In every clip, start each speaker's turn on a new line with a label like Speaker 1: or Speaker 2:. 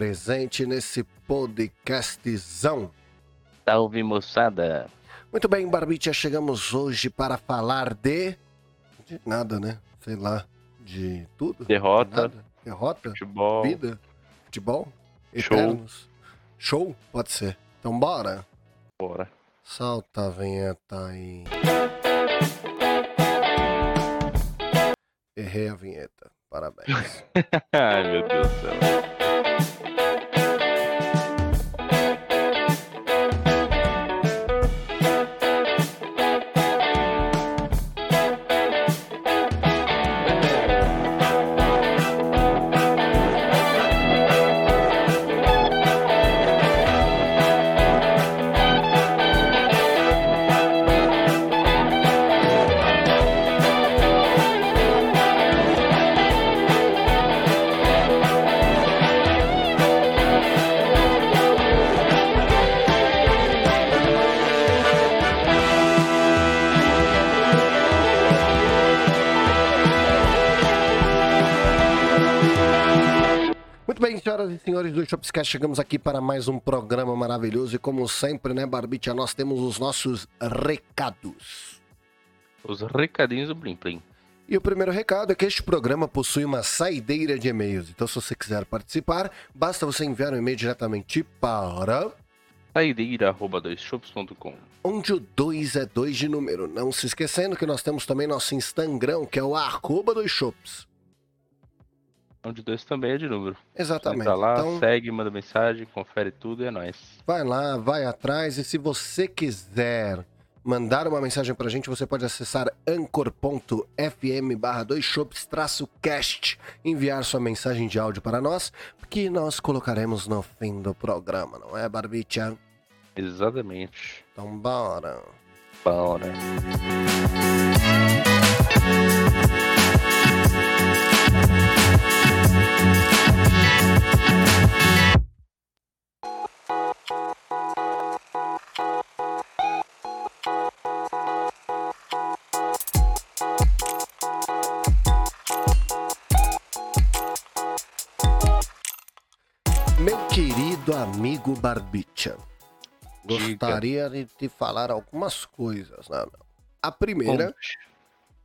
Speaker 1: presente nesse podcastzão.
Speaker 2: Salve moçada!
Speaker 1: Muito bem, Barbicha, chegamos hoje para falar de. de nada, né? Sei lá. De tudo?
Speaker 2: Derrota.
Speaker 1: De Derrota?
Speaker 2: Futebol.
Speaker 1: Vida? Futebol?
Speaker 2: Show.
Speaker 1: Eternos? Show? Pode ser. Então bora.
Speaker 2: Bora.
Speaker 1: Solta a vinheta aí. Errei a vinheta. Parabéns.
Speaker 2: Ai, meu Deus do céu.
Speaker 1: Senhores do Shopscast, chegamos aqui para mais um programa maravilhoso e como sempre, né, Barbicha, nós temos os nossos recados.
Speaker 2: Os recadinhos do Blim Plim.
Speaker 1: E o primeiro recado é que este programa possui uma saideira de e-mails. Então, se você quiser participar, basta você enviar um e-mail diretamente para
Speaker 2: Saideira.com
Speaker 1: onde o 2 é 2 de número. Não se esquecendo que nós temos também nosso Instagram, que é o arroba dos shops.
Speaker 2: Onde dois também é de número.
Speaker 1: Exatamente.
Speaker 2: Entra lá,
Speaker 1: Então,
Speaker 2: segue, manda mensagem, confere tudo e é nóis.
Speaker 1: vai lá, vai atrás. E se você quiser mandar uma mensagem pra gente, você pode acessar anchor.fm barra 2 shops traço cast, enviar sua mensagem de áudio para nós, que nós colocaremos no fim do programa, não é, Barbicha?
Speaker 2: Exatamente.
Speaker 1: Então bora.
Speaker 2: Bora.
Speaker 1: Amigo Barbicha,
Speaker 2: Diga.
Speaker 1: gostaria de te falar algumas coisas, né? A primeira
Speaker 2: Conte.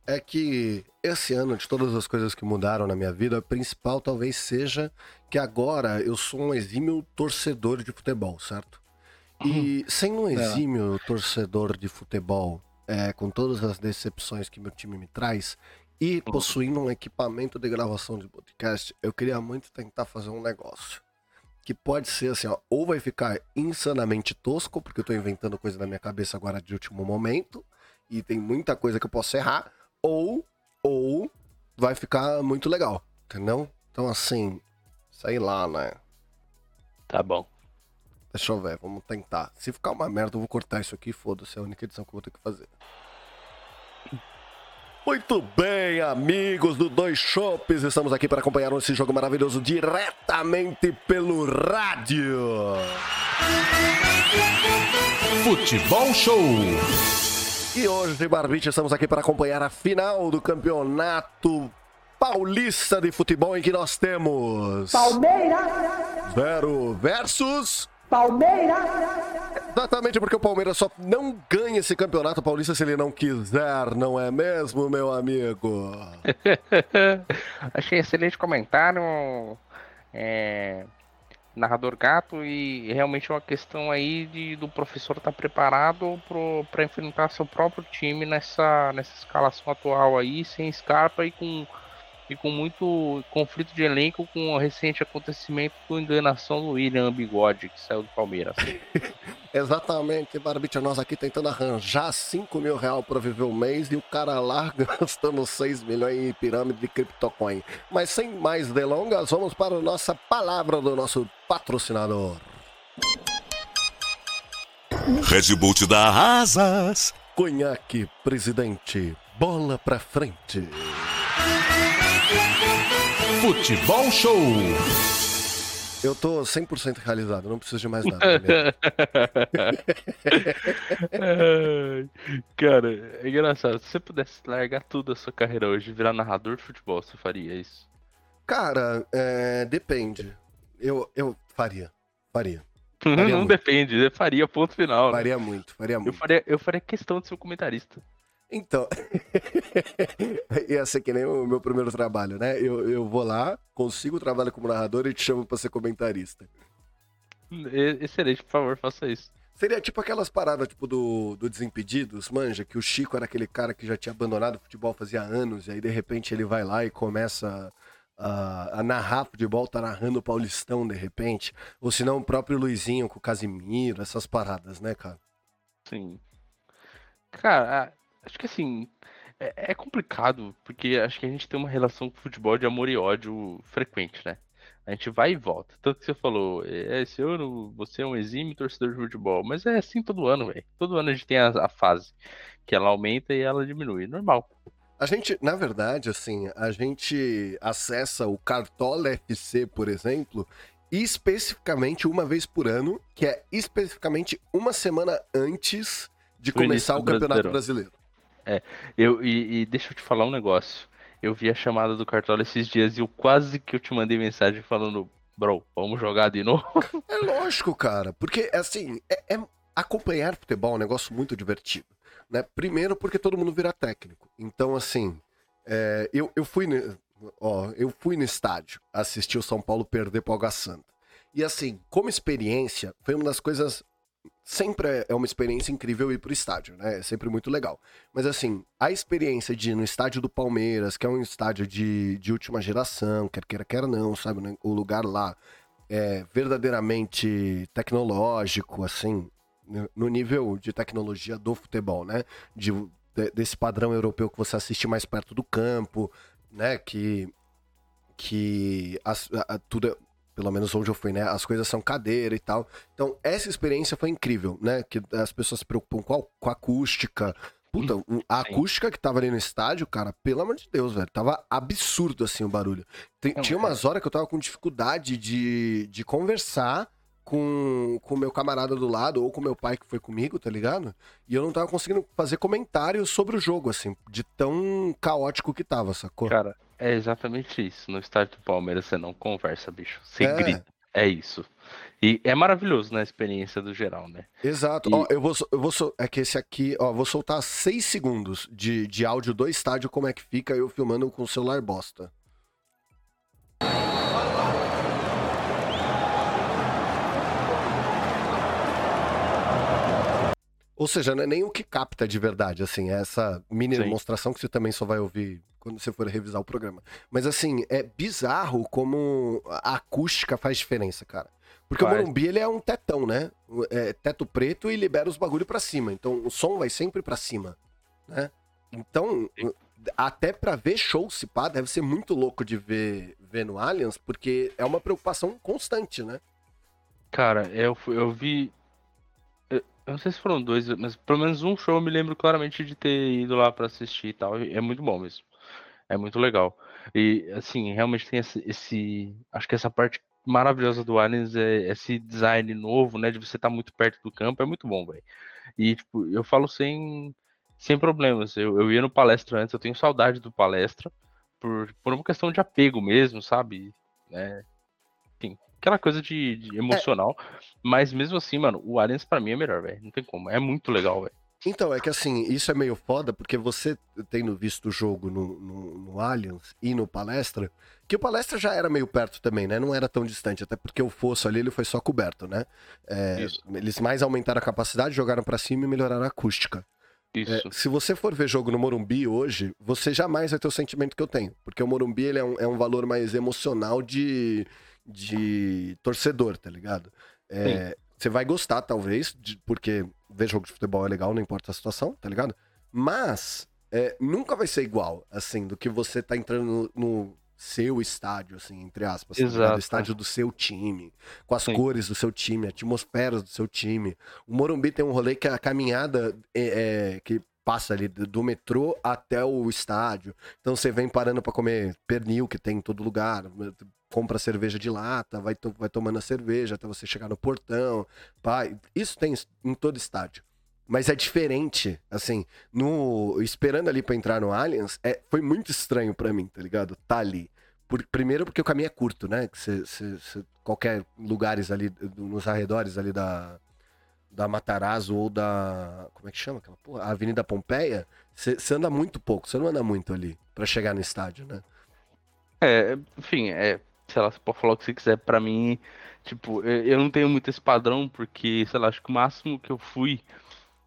Speaker 1: é que esse ano, de todas as coisas que mudaram na minha vida, a principal talvez seja que agora eu sou um exímio torcedor de futebol, certo? E sem um exímio torcedor de futebol, é, com todas as decepções que meu time me traz, e possuindo um equipamento de gravação de podcast, eu queria muito tentar fazer um negócio. Que pode ser assim, ó, ou vai ficar insanamente tosco, porque eu tô inventando coisa na minha cabeça agora de último momento, e tem muita coisa que eu posso errar, ou, ou vai ficar muito legal, entendeu? Então assim, sei lá, né?
Speaker 2: Tá bom.
Speaker 1: Deixa eu ver, vamos tentar. Se ficar uma merda, eu vou cortar isso aqui, foda-se, é a única edição que eu vou ter que fazer. Muito bem, amigos do Dois Shops, estamos aqui para acompanhar esse jogo maravilhoso diretamente pelo rádio.
Speaker 3: Futebol Show.
Speaker 1: E hoje, Barbite, estamos aqui para acompanhar a final do campeonato paulista de futebol em que nós temos
Speaker 4: Palmeiras,
Speaker 1: Zero versus
Speaker 4: Palmeiras,
Speaker 1: Exatamente porque o Palmeiras só não ganha esse campeonato paulista se ele não quiser, não é mesmo, meu amigo?
Speaker 2: Achei excelente comentário. É, narrador gato e realmente é uma questão aí de, do professor estar preparado para enfrentar seu próprio time nessa, nessa escalação atual aí, sem Scarpa e com, e com muito conflito de elenco com o recente acontecimento com a enganação do William Bigode, que saiu do Palmeiras.
Speaker 1: Exatamente, Barbicha, nós aqui tentando arranjar 5 mil reais para viver o mês e o cara lá gastando 6 milhões em pirâmide de criptocoin. Mas sem mais delongas, vamos para a nossa palavra do nosso patrocinador.
Speaker 3: Red Bull te dá asas.
Speaker 1: Conhaque, presidente, bola pra frente.
Speaker 3: Futebol Show.
Speaker 1: Eu tô 100% realizado, não preciso de mais nada.
Speaker 2: Ai, Cara, é engraçado. Se você pudesse largar tudo a sua carreira hoje e virar narrador de futebol, você faria isso?
Speaker 1: Cara, é, depende. Eu, eu faria. Faria. Faria
Speaker 2: não
Speaker 1: muito.
Speaker 2: depende, eu faria ponto final. né?
Speaker 1: Faria muito, faria
Speaker 2: Eu
Speaker 1: muito.
Speaker 2: faria, eu faria questão de ser um comentarista.
Speaker 1: Então, ia ser que nem o meu primeiro trabalho, né? Eu, eu vou lá, consigo o trabalho como narrador e te chamo pra ser comentarista.
Speaker 2: Excelente, por favor, faça isso.
Speaker 1: Seria tipo aquelas paradas tipo do, do Desimpedidos, manja, que o Chico era aquele cara que já tinha abandonado o futebol fazia anos, e aí de repente ele vai lá e começa a, a narrar futebol, tá narrando o Paulistão de repente. Ou se não, o próprio Luizinho com o Casimiro, essas paradas, né, cara?
Speaker 2: Sim. Cara, acho que assim, é, é complicado, porque acho que a gente tem uma relação com o futebol de amor e ódio frequente, né? A gente vai e volta. Tanto que você falou, é, esse ano você é um exímio torcedor de futebol, mas é assim todo ano, velho. Todo ano a gente tem a, a fase que ela aumenta e ela diminui. Normal.
Speaker 1: A gente, na verdade, assim, a gente acessa o Cartola FC, por exemplo, especificamente uma vez por ano, que é especificamente uma semana antes de começar o Campeonato
Speaker 2: Brasileirão.
Speaker 1: Brasileiro.
Speaker 2: Eu, e, e deixa eu te falar um negócio. Eu vi a chamada do Cartola esses dias e eu quase que eu te mandei mensagem falando, bro, vamos jogar de novo.
Speaker 1: É lógico, cara, porque assim, é, é- acompanhar futebol é um negócio muito divertido, né? Primeiro porque todo mundo vira técnico. Então, assim, é, eu, eu fui ó, eu fui no estádio assistir o São Paulo perder pro Água Santa. E assim, como experiência, foi uma das coisas sempre é- é uma experiência incrível ir pro estádio, né? É sempre muito legal. Mas assim, a experiência de ir no estádio do Palmeiras, que é um estádio de, de última geração, quer queira, quer não, sabe? né? O lugar lá é verdadeiramente tecnológico, assim, no- nível de tecnologia do futebol, né? De, de- desse padrão europeu que você assiste mais perto do campo, né? Que, que a- a- tudo, é- pelo menos onde eu fui, né? As coisas são cadeira e tal. Então, essa experiência foi incrível, né? Que as pessoas se preocupam com a, com a acústica. Puta, o- a acústica que tava ali no estádio, cara, pelo amor de Deus, velho. Tava absurdo, assim, o barulho. Tinha
Speaker 2: é.
Speaker 1: umas horas que eu tava com dificuldade de, de conversar com o meu camarada do lado ou com meu pai que foi comigo, tá ligado? E eu não tava conseguindo fazer comentários sobre o jogo, assim, de tão caótico que tava, sacou?
Speaker 2: Cara, é exatamente isso. No estádio do Palmeiras você não conversa, bicho. Você
Speaker 1: É.
Speaker 2: grita. É isso. E é maravilhoso na experiência do geral, né?
Speaker 1: Exato.
Speaker 2: E-
Speaker 1: Ó, eu vou, eu vou é que esse aqui, ó, vou soltar seis segundos de, de áudio do estádio, como é que fica eu filmando com o celular bosta. Ou seja, não é nem o que capta de verdade, assim, é essa mini
Speaker 2: Sim.
Speaker 1: demonstração que você também só vai ouvir quando você for revisar o programa. Mas assim, é bizarro como a acústica faz diferença, cara. Porque o
Speaker 2: Faz.
Speaker 1: Morumbi, ele é um tetão, né? É teto preto e libera os bagulho pra cima. Então o som vai sempre pra cima, né? Então,
Speaker 2: Sim.
Speaker 1: até pra ver show se pá, deve ser muito louco de ver, ver no Allianz, porque é uma preocupação constante, né?
Speaker 2: Cara, eu, eu vi. Eu, não sei se foram dois, mas pelo menos um show eu me lembro claramente de ter ido lá pra assistir e tal. e É muito bom mesmo. É muito legal. E, assim, realmente tem esse. esse- acho que essa parte maravilhosa do Aliens é esse design novo, né? De você estar muito perto do campo. É muito bom, velho. E, tipo, eu falo sem, sem problemas. Eu, eu ia no palestra antes, eu tenho saudade do palestra. Por, por uma questão de apego mesmo, sabe? Né? Enfim, aquela coisa de, de emocional. Mas mesmo assim, mano, o Aliens pra mim é melhor, velho. Não tem como. É muito legal, velho.
Speaker 1: Então, é que assim, isso é meio foda, porque você tendo visto o jogo no, no, no Allianz e no Palestra, que o Palestra já era meio perto também, né? Não era tão distante, até porque o fosso ali ele foi só coberto, né? É, eles mais aumentaram a capacidade, jogaram pra cima e melhoraram a acústica. É,
Speaker 2: Isso.
Speaker 1: se você for ver jogo no Morumbi hoje, você jamais vai ter o sentimento que eu tenho. Porque o Morumbi ele é, um, é um valor mais emocional de, de torcedor, tá ligado? É, você vai gostar, talvez, de- porque ver jogo de futebol é legal, não importa a situação, tá ligado? Mas é, nunca vai ser igual, assim, do que você tá entrando no, no seu estádio, assim, entre aspas. tá?
Speaker 2: Exato.
Speaker 1: O estádio do seu time, com as
Speaker 2: Sim.
Speaker 1: cores do seu time, atmosferas do seu time. O Morumbi tem um rolê que a caminhada é, é, que passa ali do do metrô até o estádio. Então você vem parando pra comer pernil que tem em todo lugar, compra cerveja de lata, vai, to- vai tomando a cerveja até você chegar no portão. Pá. Isso tem em todo estádio. Mas é diferente, assim, no esperando ali pra entrar no Allianz, é, foi muito estranho pra mim, tá ligado? Tá ali. Por- primeiro porque o caminho é curto, né? Você- você- você- qualquer lugares ali, nos arredores ali da, da Matarazzo ou da. Como é que chama aquela porra? Avenida Pompeia, você anda muito pouco, você não anda muito ali pra chegar no estádio, né?
Speaker 2: É, enfim, é, sei lá, você pode falar o que você quiser. Pra mim, tipo, eu não tenho muito esse padrão, porque, sei lá, acho que o máximo que eu fui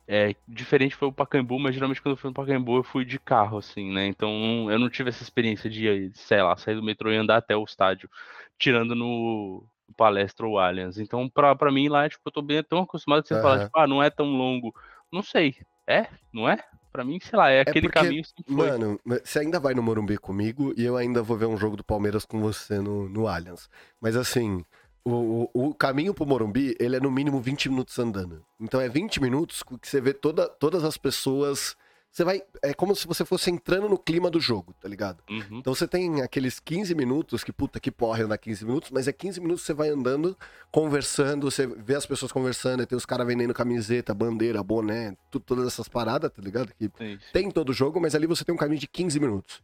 Speaker 2: é diferente foi o Pacaembu, mas geralmente quando eu fui no Pacaembu eu fui de carro, assim, né? Então eu não tive essa experiência de, sei lá, sair do metrô e andar até o estádio, tirando no Palestra ou Allianz. Então, pra, pra mim lá, tipo, eu tô bem tão acostumado que você fala,
Speaker 1: Aham.
Speaker 2: tipo, ah, não é tão longo. Não sei. É? Não é? Pra mim, sei lá, é aquele
Speaker 1: porque,
Speaker 2: caminho que foi.
Speaker 1: Mano, você ainda vai no Morumbi comigo e eu ainda vou ver um jogo do Palmeiras com você no, no Allianz. Mas assim, o, o, o caminho pro Morumbi, ele é no mínimo 20 minutos andando. Então é 20 minutos que você vê toda, todas as pessoas. Você vai. É como se você fosse entrando no clima do jogo, tá ligado?
Speaker 2: Uhum.
Speaker 1: Então você tem aqueles 15 minutos, que puta que porra andar 15 minutos, mas é 15 minutos que você vai andando, conversando, você vê as pessoas conversando, tem os caras vendendo camiseta, bandeira, boné, todas essas paradas, tá ligado? Que
Speaker 2: Sim,
Speaker 1: tem todo jogo, mas ali você tem um caminho de 15 minutos.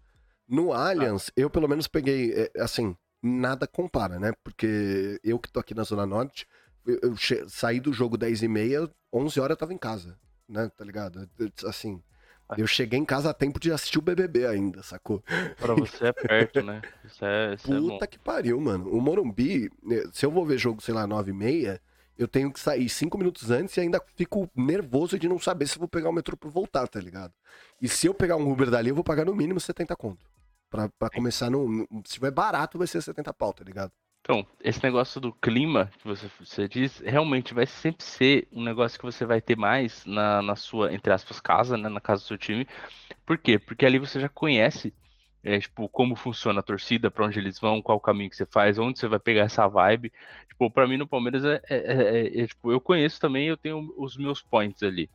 Speaker 1: No Allianz, eu pelo menos peguei, é, assim, nada compara, né? Porque eu que tô aqui na Zona Norte, eu, eu saí do jogo 10 e meia, 11 horas eu tava em casa, né? Tá ligado? Assim, eu cheguei em casa a tempo de assistir o BBB ainda, sacou?
Speaker 2: Pra você é perto, né? Isso é, isso é.
Speaker 1: Puta que pariu, mano. O Morumbi, né, se eu vou ver jogo, sei lá, 9 e meia, eu tenho que sair 5 minutos antes e ainda fico nervoso de não saber se vou pegar o metrô pra voltar, tá ligado? E se eu pegar um Uber dali, eu vou pagar no mínimo 70 conto. Pra, pra começar no, no- Se tiver barato, vai ser 70 pau, tá ligado?
Speaker 2: Então, esse negócio do clima que você, você diz, realmente vai sempre ser um negócio que você vai ter mais na, na sua, entre aspas, casa, né? Na casa do seu time. Por quê? Porque ali você já conhece, é, tipo, como funciona a torcida, pra onde eles vão, qual o caminho que você faz, onde você vai pegar essa vibe. Tipo, pra mim no Palmeiras é, é- é- é, tipo, eu conheço também, eu tenho os meus points ali.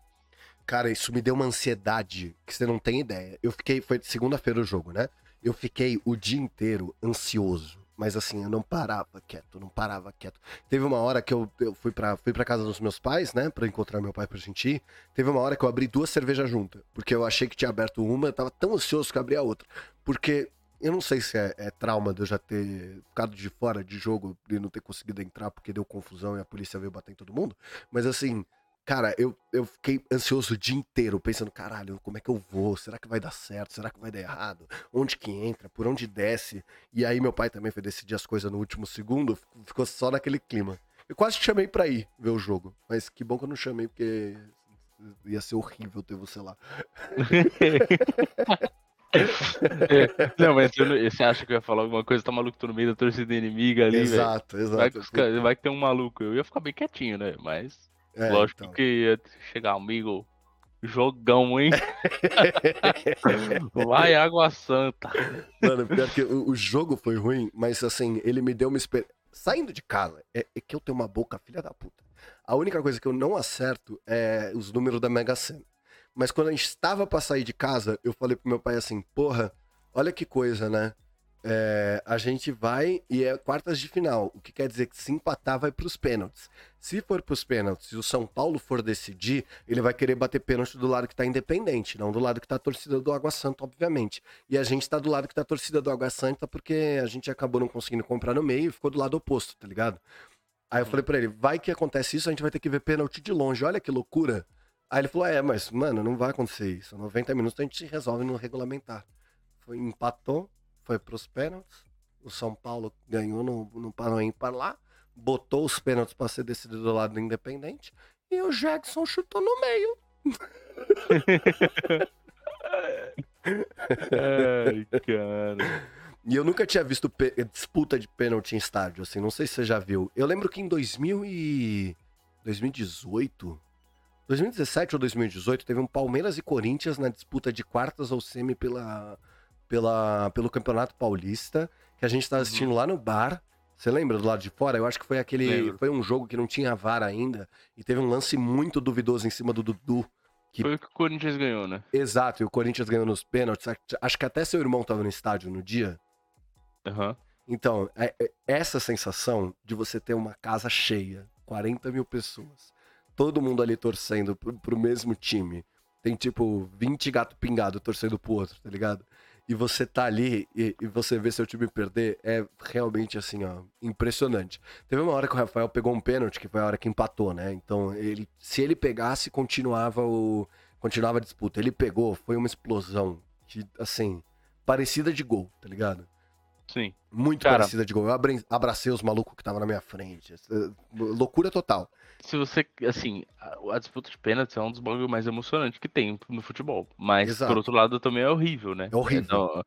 Speaker 1: Cara, isso me deu uma ansiedade que você não tem ideia. Eu fiquei. Foi segunda-feira o jogo, né? Eu fiquei o dia inteiro ansioso. Mas assim, eu não parava quieto, não parava quieto. Teve uma hora que eu, eu fui, pra, fui pra casa dos meus pais, né? Pra encontrar meu pai pra gente ir. Teve uma hora que eu abri duas cervejas juntas. Porque eu achei que tinha aberto uma, eu tava tão ansioso que eu abri a outra. Porque eu não sei se é, é trauma de eu já ter ficado de fora de jogo e não ter conseguido entrar porque deu confusão e a polícia veio bater em todo mundo. Mas assim, Cara, eu, eu fiquei ansioso o dia inteiro, pensando, caralho, como é que eu vou? Será que vai dar certo? Será que vai dar errado? Onde que entra? Por onde desce? E aí meu pai também foi decidir as coisas no último segundo, ficou só naquele clima. Eu quase te chamei pra ir ver o jogo, mas que bom que eu não chamei, porque ia ser horrível ter você lá.
Speaker 2: Não, mas você, você acha que eu ia falar alguma coisa, tá maluco, tô no meio da torcida inimiga ali,
Speaker 1: exato,
Speaker 2: Vai,
Speaker 1: exato.
Speaker 2: que os caras- vai que tem um maluco. Eu ia ficar bem quietinho, né? Mas
Speaker 1: É,
Speaker 2: lógico
Speaker 1: então.
Speaker 2: que ia chegar amigo. Jogão, hein? Vai, Água Santa.
Speaker 1: Mano, pior que o, o jogo foi ruim, mas assim, ele me deu uma experiência. Saindo de casa, é, é que eu tenho uma boca filha da puta. A única coisa que eu não acerto é os números da Mega Sena. Mas quando a gente estava pra sair de casa, eu falei pro meu pai assim: porra, olha que coisa, né? É, a gente vai e é quartas de final, o que quer dizer que se empatar vai pros pênaltis. Se for pros pênaltis e o São Paulo for decidir, ele vai querer bater pênalti do lado que tá independente, não do lado que tá a torcida do Água Santa, obviamente. E a gente tá do lado que tá a torcida do Água Santa porque a gente acabou não conseguindo comprar no meio e ficou do lado oposto, tá ligado? Aí eu falei pra ele, vai que acontece isso, a gente vai ter que ver pênalti de longe, olha que loucura. Aí ele falou, é, mas, mano, não vai acontecer isso. 90 minutos a gente resolve no regulamentar. Foi, empatou, foi pros pênaltis. O São Paulo ganhou no, no Pano ímpar lá, botou os pênaltis pra ser decidido do lado do Independente. E o Jackson chutou no meio.
Speaker 2: Ai, cara.
Speaker 1: E eu nunca tinha visto disputa de pênalti em estádio, assim, não sei se você já viu. Eu lembro que em 2000 e... 2018, 2017 ou 2018, teve um Palmeiras e Corinthians na disputa de quartas ou semi pela, pela, pelo Campeonato Paulista, que a gente tava assistindo lá no bar. Você lembra do lado de fora? Eu acho que foi aquele.
Speaker 2: Lembro.
Speaker 1: Foi um jogo que não tinha VAR ainda. E teve um lance muito duvidoso em cima do Dudu. Que-
Speaker 2: Foi o que o Corinthians ganhou, né?
Speaker 1: Exato, e o Corinthians ganhou nos pênaltis. Acho que até seu irmão tava no estádio no dia.
Speaker 2: Aham.
Speaker 1: Então, é- é- essa sensação de você ter uma casa cheia, 40 mil pessoas, todo mundo ali torcendo pro, pro mesmo time. Tem tipo 20 gato pingado torcendo pro outro, tá ligado? E você tá ali e, e você vê seu time perder, é realmente assim, ó, impressionante. Teve uma hora que o Rafael pegou um pênalti, que foi a hora que empatou, né? Então, ele, se ele pegasse, continuava o continuava a disputa. Ele pegou, foi uma explosão que, assim, parecida de gol, tá ligado?
Speaker 2: Sim.
Speaker 1: Muito
Speaker 2: Cara.
Speaker 1: parecida de gol. Eu abra- abracei os malucos que estavam na minha frente. Eh, Loucura total.
Speaker 2: Se você, assim, a, a disputa de pênaltis é um dos bagulhos mais emocionantes que tem no futebol. Mas,
Speaker 1: Exato.
Speaker 2: por outro lado, também é horrível, né?
Speaker 1: É horrível.
Speaker 2: Então,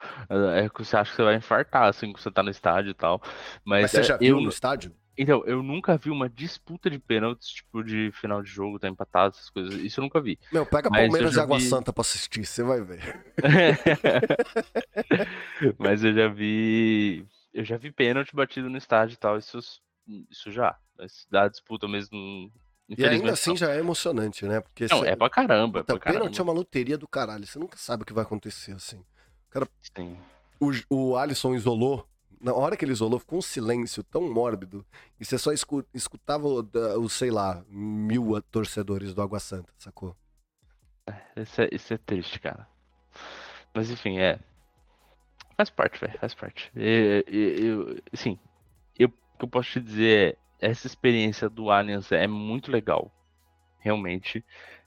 Speaker 2: é que você acha que você vai infartar, assim, que você tá no estádio e tal. Mas,
Speaker 1: Mas você
Speaker 2: é,
Speaker 1: já viu
Speaker 2: eu,
Speaker 1: no estádio?
Speaker 2: Então, eu nunca vi uma disputa de pênaltis, tipo, de final de jogo, tá empatado, essas coisas. Isso eu nunca vi.
Speaker 1: Meu, pega
Speaker 2: Mas
Speaker 1: Palmeiras e Água
Speaker 2: vi-
Speaker 1: Santa pra assistir, você vai ver.
Speaker 2: Mas eu já vi. Eu já vi pênalti batido no estádio e tal. Isso, isso já. Da disputa mesmo.
Speaker 1: E ainda assim
Speaker 2: não.
Speaker 1: já é emocionante, né? Porque
Speaker 2: Não, é pra caramba. É
Speaker 1: Puta,
Speaker 2: pra
Speaker 1: pênalti é uma loteria do caralho. Você nunca sabe o que vai acontecer assim.
Speaker 2: Sim.
Speaker 1: O, o Alisson isolou. Na hora que ele isolou, ficou um silêncio tão mórbido. E você só escu- escutava o, da- o, sei lá, mil torcedores do Água Santa, sacou?
Speaker 2: Isso é, isso é triste, cara. Mas enfim, é. Faz parte, velho. Faz parte. E- e- Eu, assim, eu, o que eu posso te dizer é. Essa experiência do Allianz é muito legal. Realmente.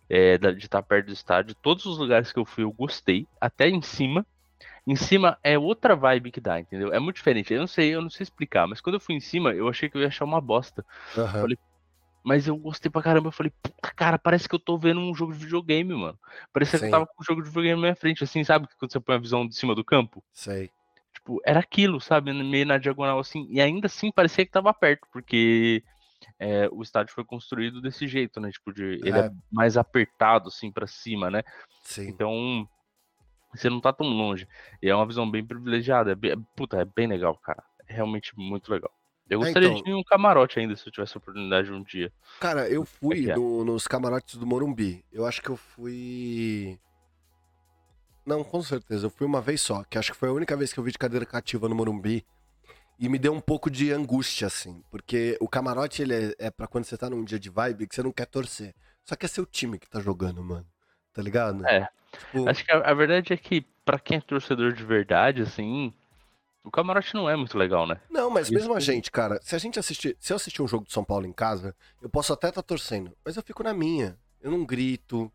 Speaker 2: É, de estar perto do estádio. Todos os lugares que eu fui eu gostei. Até em cima. Em cima é outra vibe que dá, entendeu? É muito diferente. Eu não sei, eu não sei explicar, mas quando eu fui em cima, eu achei que eu ia achar uma bosta.
Speaker 1: Aham.
Speaker 2: Falei, Mas eu gostei pra caramba. Eu falei, puta, cara, parece que eu tô vendo um jogo de videogame, mano. Parecia que
Speaker 1: Sim.
Speaker 2: eu tava com um jogo de videogame na minha frente, assim, sabe? Quando você põe a visão de cima do campo.
Speaker 1: Sei.
Speaker 2: Tipo, era aquilo, sabe? Meio na diagonal, assim. E ainda assim parecia que tava perto, porque é, o estádio foi construído desse jeito, né? Tipo, de, ele é
Speaker 1: É.
Speaker 2: mais apertado, assim, pra cima, né?
Speaker 1: Sim.
Speaker 2: Então, você não tá tão longe. E é uma visão bem privilegiada. É bem- puta, é bem legal, cara. É realmente muito legal. Eu
Speaker 1: É,
Speaker 2: gostaria
Speaker 1: então-
Speaker 2: de ir em um camarote ainda, se eu tivesse a oportunidade um dia.
Speaker 1: Cara, eu fui
Speaker 2: é?
Speaker 1: no- nos camarotes do Morumbi. Eu acho que eu fui. Não, com certeza. Eu fui uma vez só, que acho que foi a única vez que eu vi de cadeira cativa no Morumbi. E me deu um pouco de angústia, assim. Porque o camarote, ele é, é pra quando você tá num dia de vibe que você não quer torcer. Só que é seu time que tá jogando, mano. Tá ligado?
Speaker 2: É.
Speaker 1: Tipo,
Speaker 2: Acho que a, a verdade é que, pra quem é torcedor de verdade, assim, o camarote não é muito legal, né?
Speaker 1: Não, mas
Speaker 2: Isso
Speaker 1: mesmo a gente, cara, se a gente assistir, se eu assistir um jogo de São Paulo em casa, eu posso até estar torcendo, mas eu fico na minha. Eu não grito.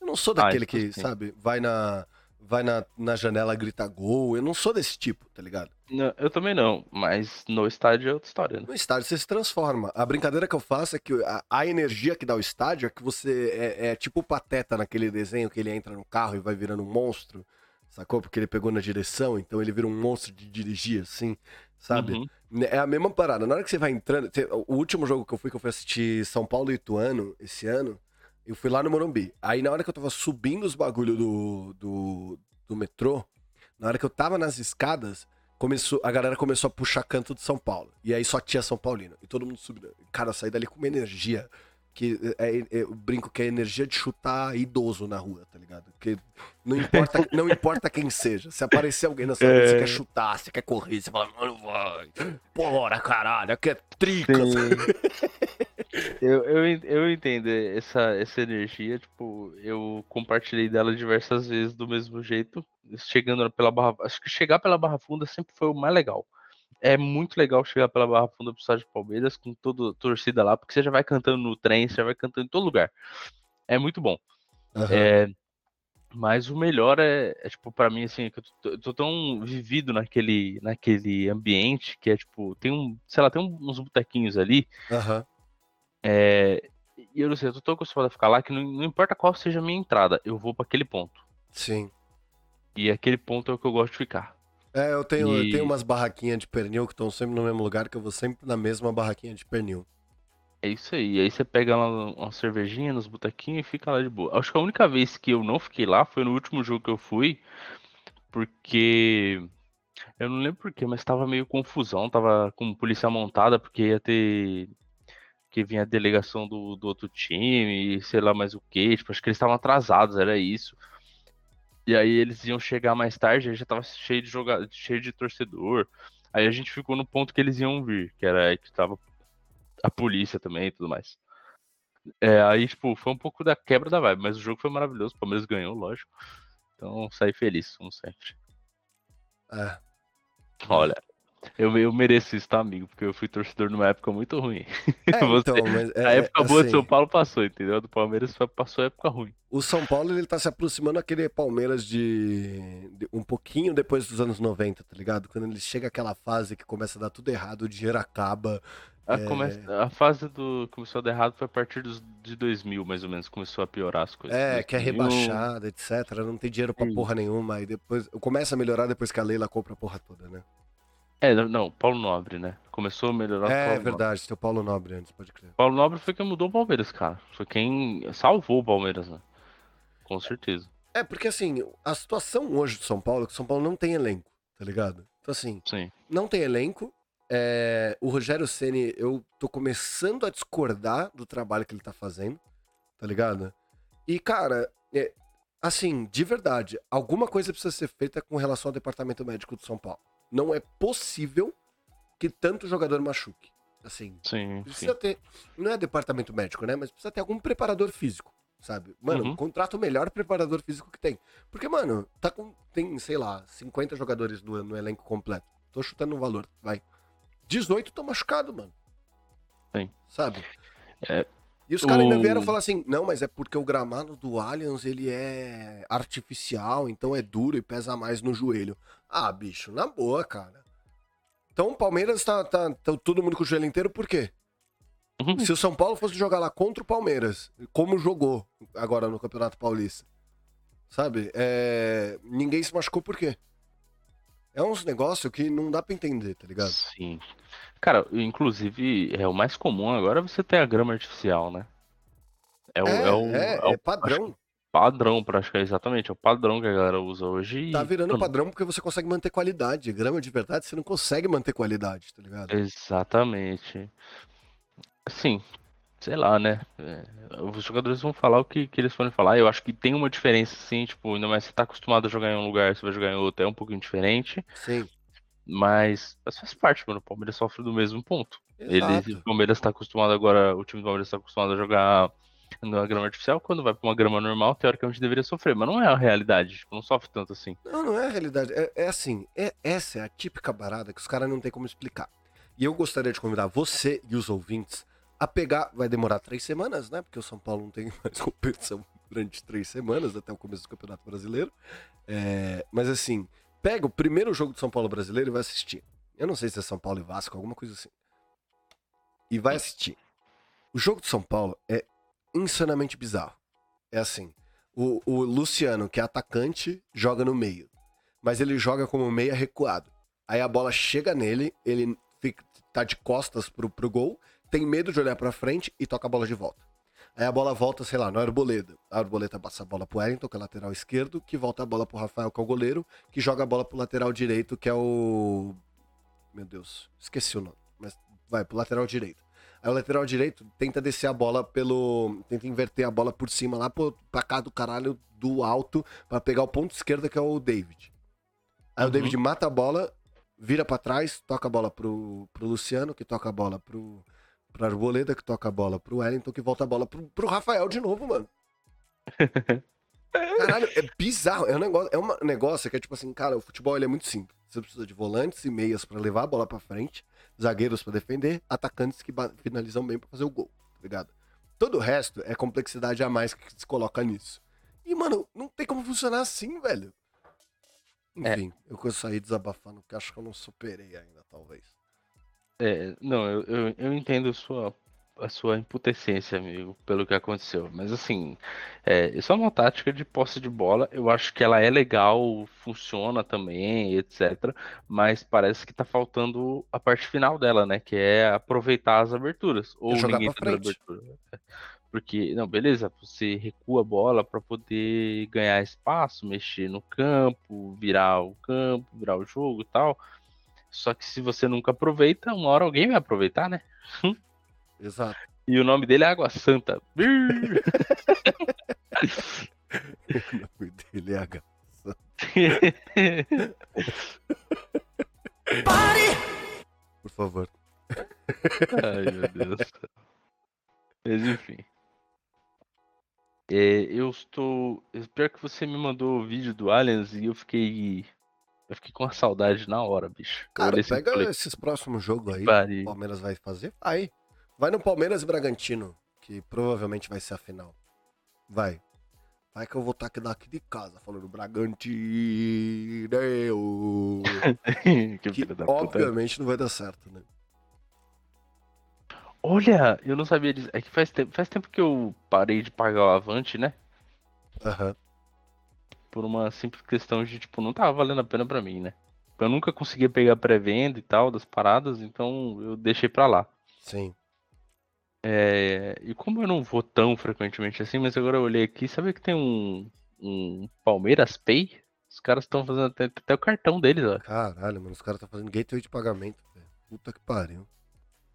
Speaker 1: Eu não sou
Speaker 2: Ah,
Speaker 1: daquele
Speaker 2: isso
Speaker 1: que,
Speaker 2: sim.
Speaker 1: sabe, vai na vai na, na janela grita gol. Eu não sou desse tipo, tá ligado?
Speaker 2: Não, eu também não, mas no estádio é outra história, né?
Speaker 1: No estádio você se transforma. A brincadeira que eu faço é que a, a energia que dá o estádio é que você é, é tipo o pateta naquele desenho que ele entra no carro e vai virando um monstro, sacou? Porque ele pegou na direção, então ele vira um monstro de dirigir, assim, sabe?
Speaker 2: Uhum.
Speaker 1: É a mesma parada. Na hora que você vai entrando. O último jogo que eu fui, que eu fui assistir São Paulo e Ituano esse ano, eu fui lá no Morumbi. Aí na hora que eu tava subindo os bagulho do, do, do metrô, na hora que eu tava nas escadas, começou, a galera começou a puxar canto de São Paulo. E aí só tinha São Paulino. E todo mundo subindo. Cara, eu saí dali com uma energia. Que é, é- eu brinco que é energia de chutar idoso na rua, tá ligado? Porque não importa, não importa quem seja. Se aparecer alguém na sua vida, você quer chutar, você quer correr, você fala, mano, vai. Bora, caralho, aqui é tricas.
Speaker 2: Eu, eu, eu entendo essa, essa energia, tipo, eu compartilhei dela diversas vezes do mesmo jeito, chegando pela barra, acho que chegar pela Barra Funda sempre foi o mais legal. É muito legal chegar pela Barra Funda pro estádio de Palmeiras com toda a torcida lá, porque você já vai cantando no trem, você já vai cantando em todo lugar. É muito bom.
Speaker 1: Aham.
Speaker 2: É, mas o melhor é, é, tipo, pra mim, assim, que eu tô, eu tô tão vivido naquele, naquele ambiente que é, tipo, tem um, sei lá, tem uns botequinhos ali,
Speaker 1: Aham.
Speaker 2: É, e eu não sei, eu tô tão acostumado a ficar lá que não, não importa qual seja a minha entrada, eu vou pra aquele ponto.
Speaker 1: Sim.
Speaker 2: E aquele ponto é o que eu gosto de ficar.
Speaker 1: É, eu tenho, eu
Speaker 2: E-
Speaker 1: tenho umas barraquinhas de pernil que estão sempre no mesmo lugar, que eu vou sempre na mesma barraquinha de pernil.
Speaker 2: É isso aí. Aí você pega lá uma cervejinha nos botequinhos e fica lá de boa. Acho que a única vez que eu não fiquei lá foi no último jogo que eu fui, porque eu não lembro porquê, mas tava meio confusão, tava com polícia montada, porque ia ter que vinha a delegação do, do outro time, e sei lá mais o que, tipo, acho que eles estavam atrasados, era isso. E aí eles iam chegar mais tarde, aí já tava cheio de joga... cheio de torcedor. Aí a gente ficou no ponto que eles iam vir, que era que tava a polícia também e tudo mais. É, aí, tipo, foi um pouco da quebra da vibe, mas o jogo foi maravilhoso, o Palmeiras ganhou, lógico. Então, saí feliz, como sempre.
Speaker 1: É.
Speaker 2: Olha, eu, eu mereço isso, tá, amigo? Porque eu fui torcedor numa época muito ruim.
Speaker 1: É,
Speaker 2: Você-
Speaker 1: então, mas é,
Speaker 2: a época boa de
Speaker 1: assim,
Speaker 2: São Paulo passou, entendeu? Do Palmeiras passou a época ruim.
Speaker 1: O São Paulo ele tá se aproximando daquele Palmeiras de, de- um pouquinho depois dos anos 90, tá ligado? Quando ele chega àquela fase que começa a dar tudo errado, o dinheiro acaba.
Speaker 2: A,
Speaker 1: É.
Speaker 2: come- a fase do começou a dar errado foi a partir dos, de 2000, mais ou menos, começou a piorar as coisas.
Speaker 1: É, que é
Speaker 2: 2001,
Speaker 1: rebaixada, etc. Não tem dinheiro pra
Speaker 2: Isso.
Speaker 1: porra nenhuma. E depois começa a melhorar depois que a Leila compra a porra toda, né?
Speaker 2: É, não, Paulo Nobre, né? Começou a melhorar o
Speaker 1: É
Speaker 2: Paulo
Speaker 1: verdade, tem o Paulo Nobre antes, pode crer.
Speaker 2: Nobre. Paulo Nobre foi quem mudou o Palmeiras, cara. Foi quem salvou o Palmeiras, né? Com certeza.
Speaker 1: É, porque assim, a situação hoje do São Paulo é que o São Paulo não tem elenco, tá ligado? Então assim,
Speaker 2: Sim.
Speaker 1: não tem elenco. É, o Rogério Ceni, eu tô começando a discordar do trabalho que ele tá fazendo, tá ligado? E cara, é, assim, de verdade, alguma coisa precisa ser feita com relação ao departamento médico do São Paulo. Não é possível que tanto jogador machuque. Assim,
Speaker 2: Sim, sim.
Speaker 1: precisa ter, não é departamento médico, né? Mas precisa ter algum preparador físico, sabe? Mano,
Speaker 2: Uhum.
Speaker 1: contrata o melhor preparador físico que tem. Porque, mano, tá com, tem, sei lá, 50 jogadores no, no elenco completo. Tô chutando um valor, vai. 18 estão machucados, mano.
Speaker 2: Sim.
Speaker 1: Sabe?
Speaker 2: É,
Speaker 1: E os caras ainda vieram falar assim, não, mas é porque o gramado do Allianz, ele é artificial, então é duro e pesa mais no joelho. Ah, bicho, na boa, cara. Então o Palmeiras tá, tá, tá todo mundo com o joelho inteiro, por quê?
Speaker 2: Uhum.
Speaker 1: Se o São Paulo fosse jogar lá contra o Palmeiras, como jogou agora no Campeonato Paulista, sabe? É, Ninguém se machucou por quê? É uns negócios que não dá pra entender, tá ligado?
Speaker 2: Sim. Cara, inclusive, é o mais comum agora é você ter a grama artificial, né? É o,
Speaker 1: É,
Speaker 2: é o,
Speaker 1: é,
Speaker 2: é o
Speaker 1: é padrão.
Speaker 2: padrão, praticamente, exatamente. É o padrão que a galera usa hoje. e-
Speaker 1: Tá virando
Speaker 2: Mano,
Speaker 1: padrão porque você consegue manter qualidade. Grama de verdade, você não consegue manter qualidade, tá ligado?
Speaker 2: Exatamente. Assim, sei lá, né? É, os jogadores vão falar o que, que eles podem falar. Eu acho que tem uma diferença, sim, tipo, ainda mais você tá acostumado a jogar em um lugar, você vai jogar em outro, é um pouquinho diferente.
Speaker 1: Sim.
Speaker 2: Mas, mas faz parte, mano. O Palmeiras sofre do mesmo ponto. Ele,
Speaker 1: Exato.
Speaker 2: o Palmeiras tá acostumado agora, o time do Palmeiras tá acostumado a jogar na grama artificial. Quando vai pra uma grama normal, teoricamente deveria sofrer, mas não é a realidade. Tipo, não sofre tanto assim.
Speaker 1: Não, não é a realidade. É, é assim, é, essa é a típica barada que os caras não tem como explicar. E eu gostaria de convidar você e os ouvintes a pegar. Vai demorar três semanas, né? Porque o São Paulo não tem mais competição durante três semanas, até o começo do Campeonato Brasileiro. É, mas assim, pega o primeiro jogo do São Paulo brasileiro e vai assistir. Eu não sei se é São Paulo e Vasco, alguma coisa assim. E vai assistir. O jogo do São Paulo é insanamente bizarro. É assim. O, o Luciano, que é atacante, joga no meio. Mas ele joga como meia recuado. Aí a bola chega nele, ele fica, tá de costas pro, pro gol, tem medo de olhar pra frente e toca a bola de volta. Aí a bola volta, sei lá, no Arboleda. A Arboleda passa a bola pro Wellington, que é lateral esquerdo, que volta a bola pro Rafael, que é o goleiro, que joga a bola pro lateral direito, que é o. Meu Deus, esqueci o nome. Mas vai pro lateral direito. Aí o lateral direito tenta descer a bola pelo. Tenta inverter a bola por cima lá pro, pra cá do caralho do alto pra pegar o ponto esquerdo que é o David. Aí o
Speaker 2: Uhum.
Speaker 1: David mata a bola, vira pra trás, toca a bola pro, pro Luciano, que toca a bola pro, pro Arboleda, que toca a bola pro Wellington, que volta a bola pro, pro Rafael de novo, mano. Caralho, é bizarro. É um negócio, é um negócio que é tipo assim, cara, o futebol ele é muito simples. Você precisa de volantes e meias pra levar a bola pra frente, zagueiros pra defender, atacantes que finalizam bem pra fazer o gol, tá ligado? Todo o resto é complexidade a mais que se coloca nisso. E, mano, não tem como funcionar assim, velho. Enfim, eu eu saí desabafando, porque acho que eu não superei ainda, talvez.
Speaker 2: É, não, eu, eu, eu entendo a sua, a sua impotência, amigo, pelo que aconteceu. Mas assim, é, isso é uma tática de posse de bola. Eu acho que ela é legal, funciona também, etc. Mas parece que tá faltando a parte final dela, né? Que é aproveitar as aberturas. Ou
Speaker 1: jogar
Speaker 2: ninguém tá abertura. Porque, não, beleza, você recua a bola para poder ganhar espaço, mexer no campo, virar o campo, virar o jogo e tal. Só que se você nunca aproveita, uma hora alguém vai aproveitar, né?
Speaker 1: Exato.
Speaker 2: E o nome dele é Água Santa.
Speaker 1: O nome dele é H. Por favor.
Speaker 2: Ai, meu Deus. Mas enfim. É, eu estou. Pior que você me mandou o vídeo do Aliens e eu fiquei Eu fiquei com uma saudade na hora, bicho.
Speaker 1: Cara,
Speaker 2: assim
Speaker 1: pega
Speaker 2: falei,
Speaker 1: esses próximos jogos aí.
Speaker 2: pariu.
Speaker 1: O Palmeiras vai fazer? Vai. Vai no Palmeiras e Bragantino, que provavelmente vai ser a final. Vai. Vai que eu vou estar aqui daqui de casa falando Bragantino.
Speaker 2: que
Speaker 1: Que obviamente não vai dar certo, né?
Speaker 2: Olha, eu não sabia disso. É que faz tempo, faz tempo que eu parei de pagar o Avante, né?
Speaker 1: Aham.
Speaker 2: Por uma simples questão de, tipo, não tava valendo a pena pra mim, né? Eu nunca conseguia pegar pré-venda e tal das paradas, então eu deixei pra lá.
Speaker 1: Sim.
Speaker 2: É, e como eu não vou tão frequentemente assim, mas agora eu olhei aqui, sabe que tem um, um Palmeiras Pay? Os caras estão fazendo até, até o cartão deles, ó.
Speaker 1: Caralho, mano. Os caras estão fazendo gateway de pagamento, velho. Puta que pariu.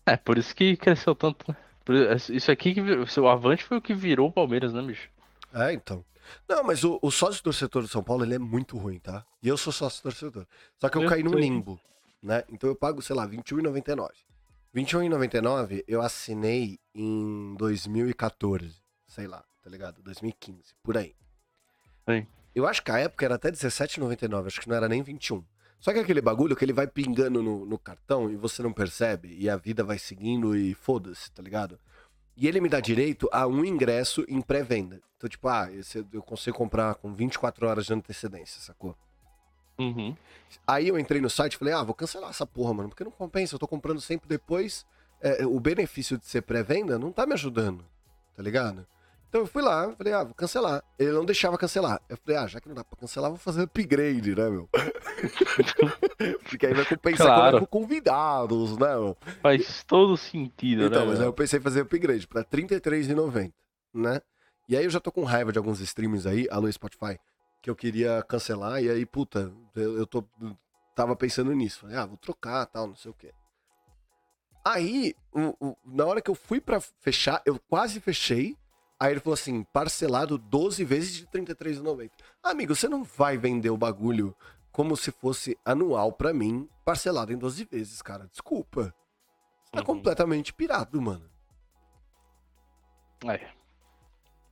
Speaker 2: É, por isso que cresceu tanto, né? Isso aqui, que virou- o Avante foi o que virou o Palmeiras, né, bicho?
Speaker 1: É, então. Não, mas o, o sócio torcedor do São Paulo, ele é muito ruim, tá? E eu sou sócio torcedor. Só que eu,
Speaker 2: Eu
Speaker 1: caí num limbo, né? Então eu pago, sei lá, R$21,99. R$21,99 eu assinei em 2014, sei lá, tá ligado? 2015, por aí.
Speaker 2: Sim.
Speaker 1: Eu acho que a época era até R$17,99, acho que não era nem 21. Só que é aquele bagulho que ele vai pingando no, no cartão e você não percebe, e a vida vai seguindo e foda-se, tá ligado? E ele me dá direito a um ingresso em pré-venda. Então, tipo, ah, eu consigo comprar com 24 horas de antecedência, sacou?
Speaker 2: Uhum.
Speaker 1: Aí eu entrei no site e falei, ah, vou cancelar essa porra, mano, porque não compensa, eu tô comprando sempre depois. É, o benefício de ser pré-venda não tá me ajudando, tá ligado? Então eu fui lá, falei, ah, vou cancelar. Ele não deixava cancelar. Eu falei, ah, já que não dá pra cancelar, vou fazer upgrade, né, meu? porque aí vai compensar
Speaker 2: Claro.
Speaker 1: com convidados, né, meu?
Speaker 2: Faz todo sentido,
Speaker 1: Então,
Speaker 2: né?
Speaker 1: mas aí eu pensei em fazer upgrade pra R$33,90, né? E aí eu já tô com raiva de alguns streams aí, alô Spotify, que eu queria cancelar, e aí, puta, eu, eu tô. Tava pensando nisso. Falei, ah, vou trocar tal, não sei o quê. Aí, na hora que eu fui pra fechar, eu quase fechei. Aí ele falou assim, parcelado 12 vezes de R$33,90. Amigo, você não vai vender o bagulho como se fosse anual pra mim, parcelado em 12 vezes, cara. Desculpa. Você tá
Speaker 2: Uhum.
Speaker 1: completamente pirado, mano.
Speaker 2: É.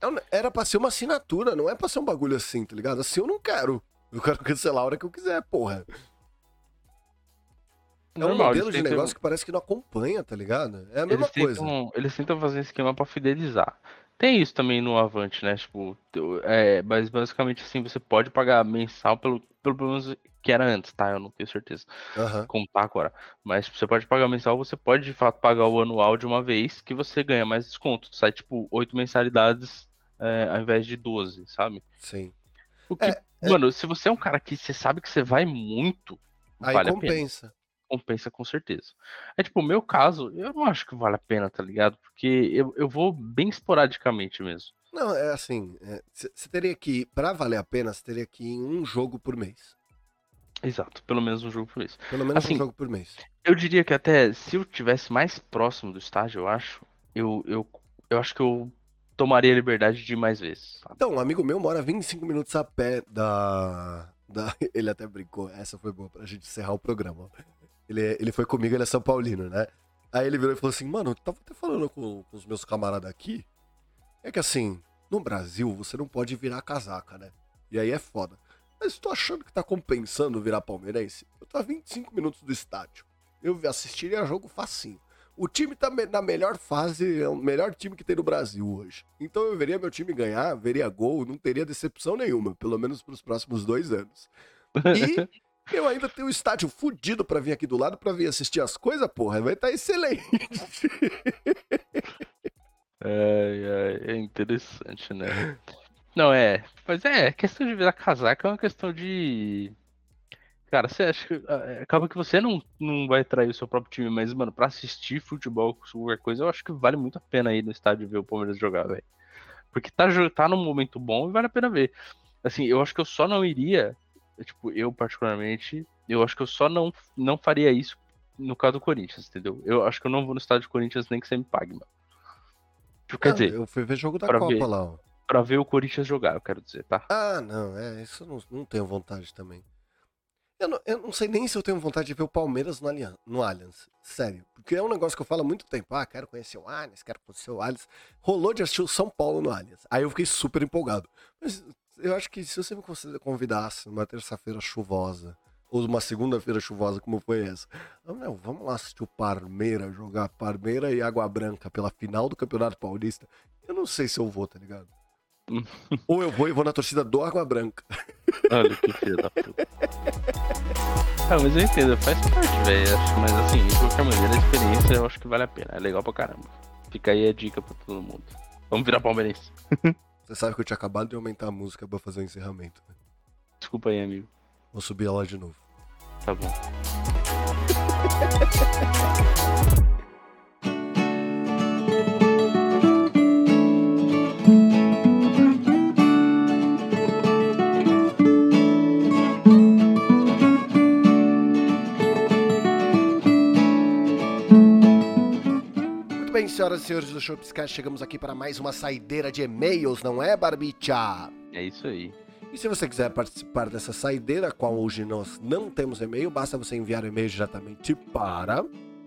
Speaker 1: É Era pra ser uma assinatura, não é pra ser um bagulho assim, tá ligado? Assim eu não quero. Eu quero cancelar a hora que eu quiser, porra. É um
Speaker 2: Normal,
Speaker 1: modelo de negócio que parece que não acompanha, tá ligado? É a mesma
Speaker 2: eles
Speaker 1: coisa.
Speaker 2: tentam, eles tentam fazer um esquema pra fidelizar. Tem isso também no Avante, né? Tipo, é, mas basicamente assim, você pode pagar mensal pelo, pelo menos que era antes, tá? Eu não tenho certeza
Speaker 1: Aham.
Speaker 2: como tá agora. Mas você pode pagar mensal, você pode de fato pagar o anual de uma vez que você ganha mais desconto. Sai tipo oito mensalidades é, ao invés de 12, sabe?
Speaker 1: Sim.
Speaker 2: O que,
Speaker 1: É, é.
Speaker 2: mano, se você é um cara que você sabe que você vai muito,
Speaker 1: Aí
Speaker 2: vale a pena
Speaker 1: compensa.
Speaker 2: Compensa com certeza. É tipo, o meu caso, eu não acho que vale a pena, tá ligado? Porque eu, eu vou bem esporadicamente mesmo.
Speaker 1: Não, é assim, você teria que, pra valer a pena, você teria que ir em um jogo por mês.
Speaker 2: Exato, pelo menos um jogo por mês.
Speaker 1: Pelo menos
Speaker 2: Assim,
Speaker 1: um jogo por mês.
Speaker 2: Eu diria que até se eu tivesse mais próximo do estádio, eu acho, eu, eu, eu acho que eu tomaria a liberdade de ir mais vezes. sabe?
Speaker 1: Então, um amigo meu mora 25 minutos a pé da. da... Ele até brincou, essa foi boa pra gente encerrar o programa. Ele, ele foi comigo, ele é São Paulino, né? Aí ele virou e falou assim: Mano, eu tava até falando com, com os meus camaradas aqui. É que assim, no Brasil você não pode virar casaca, né? E aí é foda. Mas tô achando que tá compensando virar palmeirense. Eu tô a 25 minutos do estádio. Eu assistiria jogo facinho. O time tá na melhor fase, é o melhor time que tem no Brasil hoje. Então eu veria meu time ganhar, veria gol, não teria decepção nenhuma, pelo menos pros próximos dois anos. E eu ainda tenho um estádio fudido pra vir aqui do lado pra vir assistir as coisas, porra. Vai estar excelente.
Speaker 2: É, é, é interessante, né? Não, é. Mas é, questão de virar casaca é uma questão de. Cara, você acha que. ah, Acaba que você não, não vai trair o seu próprio time, mas, mano, pra assistir futebol, qualquer coisa, eu acho que vale muito a pena ir no estádio ver o Palmeiras jogar, velho. Porque tá, tá num momento bom e vale a pena ver. Assim, eu acho que eu só não iria. Tipo, eu particularmente, eu acho que eu só não, não faria isso no caso do Corinthians, entendeu? Eu acho que eu não vou no estádio do Corinthians nem que você me pague, mano. Tipo, Quer
Speaker 1: Ah,
Speaker 2: dizer,
Speaker 1: eu fui ver jogo da Copa
Speaker 2: ver.
Speaker 1: lá, ó.
Speaker 2: pra ver o Corinthians jogar, eu quero dizer, tá?
Speaker 1: Ah, não, é, isso eu não, não tenho vontade também. Eu não, eu não sei nem se eu tenho vontade de ver o Palmeiras no, Allian, no Allianz. Sério. Porque é um negócio que eu falo há muito tempo. Ah, quero conhecer o Allianz, quero conhecer o Allianz. Rolou de assistir o São Paulo no Allianz. Aí eu fiquei super empolgado. Mas eu acho que se você me convida- convidasse numa terça-feira chuvosa Ou uma segunda-feira chuvosa como foi essa. Não, vamos lá assistir o Parmeira jogar Parmeira e Água Branca pela final do Campeonato Paulista. Eu não sei se eu vou, tá ligado? Ou eu vou e vou na torcida do Água Branca.
Speaker 2: Olha que filho da puta. Ah, mas eu entendo, faz parte, velho. Mas assim, de qualquer maneira, a experiência eu acho que vale a pena. É legal pra caramba. Fica aí a dica pra todo mundo. Vamos virar palmeirense.
Speaker 1: Você sabe que eu tinha acabado de aumentar a música pra fazer o encerramento. Né?
Speaker 2: Desculpa aí, amigo.
Speaker 1: Vou subir ela de novo.
Speaker 2: Tá bom.
Speaker 1: senhoras e senhores do Shopscast, chegamos aqui para mais uma saideira de e-mails, não é, Barbicha?
Speaker 2: É isso aí.
Speaker 1: E se você quiser participar dessa saideira, qual hoje nós não temos e-mail, basta você enviar o e-mail diretamente para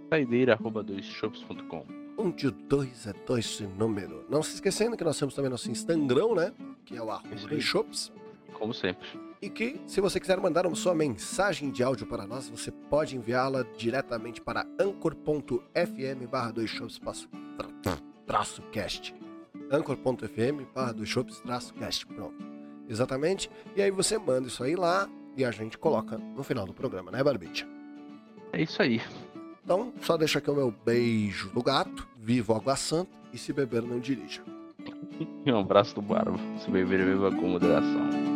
Speaker 2: Saideira.doisshops.com
Speaker 1: um de dois é dois esse número. Não se esquecendo que nós temos também nosso Instagram, né? Que é o arroba shops.
Speaker 2: Como sempre.
Speaker 1: E que, se você quiser mandar uma sua mensagem de áudio para nós, você pode enviá-la diretamente para anchor.fm barra dois shops traço- tra- traço cast. anchor.fm barra dois shops traço cast. Pronto. Exatamente. E aí você manda isso aí lá e a gente coloca no final do programa, né, Barbicha?
Speaker 2: É isso aí.
Speaker 1: Então, só deixa aqui o meu beijo do gato, vivo água santa e se beber não dirija.
Speaker 2: E um abraço do Barba. Se beber, beba com moderação.